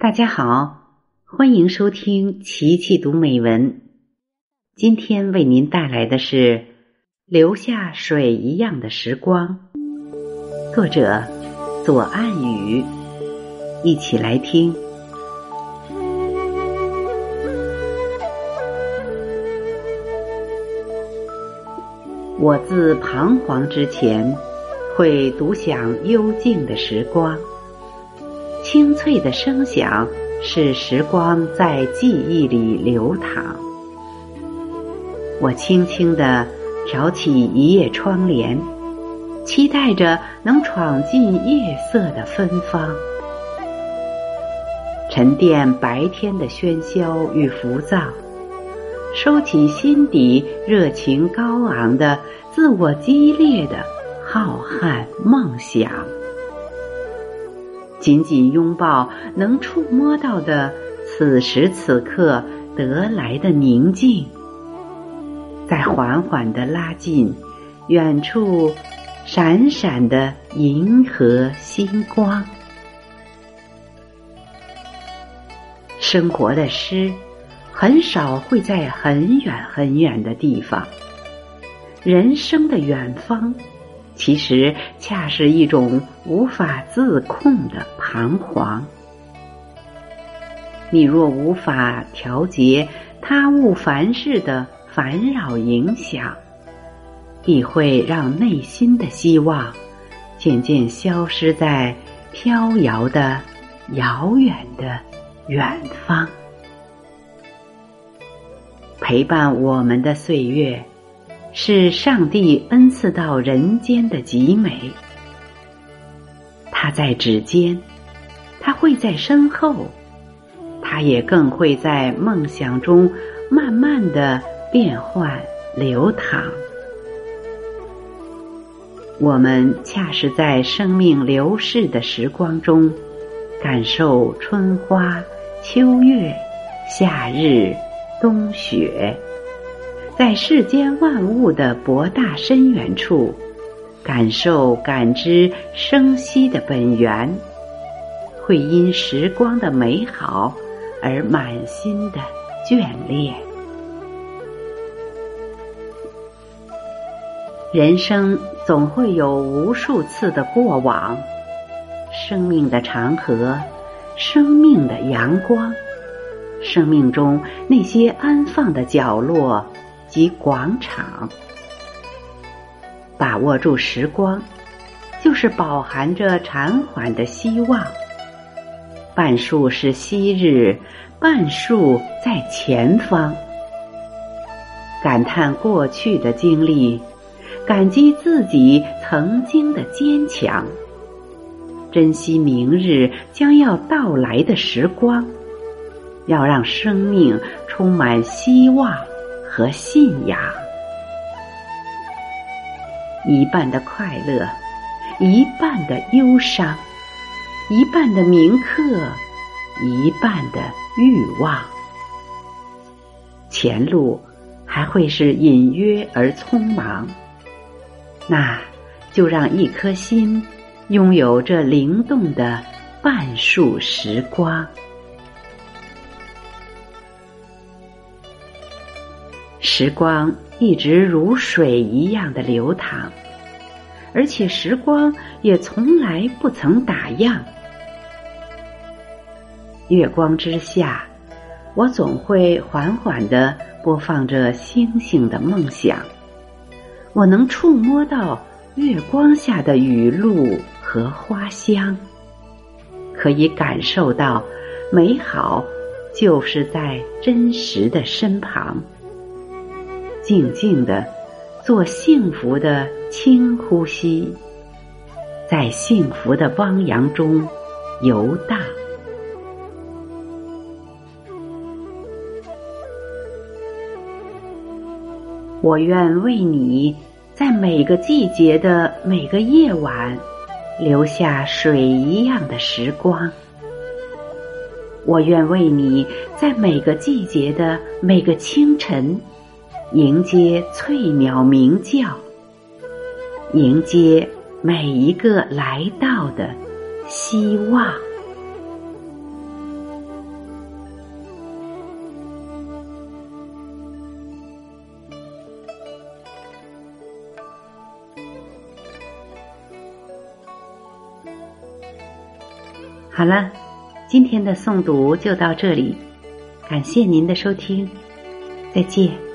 大家好，欢迎收听琪琪读美文。今天为您带来的是《留下水一样的时光》，作者左岸雨。一起来听。我自彷徨之前，会独享幽静的时光。清脆的声响，是时光在记忆里流淌。我轻轻地挑起一叶窗帘，期待着能闯进夜色的芬芳，沉淀白天的喧嚣与浮躁，收起心底热情高昂的、自我激烈的浩瀚梦想。紧紧拥抱能触摸到的此时此刻得来的宁静，再缓缓的拉近远处闪闪的银河星光。生活的诗很少会在很远很远的地方，人生的远方。其实，恰是一种无法自控的彷徨。你若无法调节他物凡事的烦扰影响，必会让内心的希望渐渐消失在飘摇的遥远的远方。陪伴我们的岁月。是上帝恩赐到人间的极美，它在指尖，它会在身后，它也更会在梦想中慢慢的变换流淌。我们恰是在生命流逝的时光中，感受春花、秋月、夏日、冬雪。在世间万物的博大深远处，感受感知生息的本源，会因时光的美好而满心的眷恋。人生总会有无数次的过往，生命的长河，生命的阳光，生命中那些安放的角落。及广场，把握住时光，就是饱含着禅缓的希望。半数是昔日，半数在前方。感叹过去的经历，感激自己曾经的坚强，珍惜明日将要到来的时光，要让生命充满希望。和信仰，一半的快乐，一半的忧伤，一半的铭刻，一半的欲望。前路还会是隐约而匆忙，那就让一颗心拥有这灵动的半数时光。时光一直如水一样的流淌，而且时光也从来不曾打烊。月光之下，我总会缓缓的播放着星星的梦想。我能触摸到月光下的雨露和花香，可以感受到美好就是在真实的身旁。静静的做幸福的轻呼吸，在幸福的汪洋中游荡。我愿为你在每个季节的每个夜晚留下水一样的时光。我愿为你在每个季节的每个清晨。迎接翠鸟鸣叫迎接每一个来到的希望。好了今天的诵读就到这里感谢您的收听再见。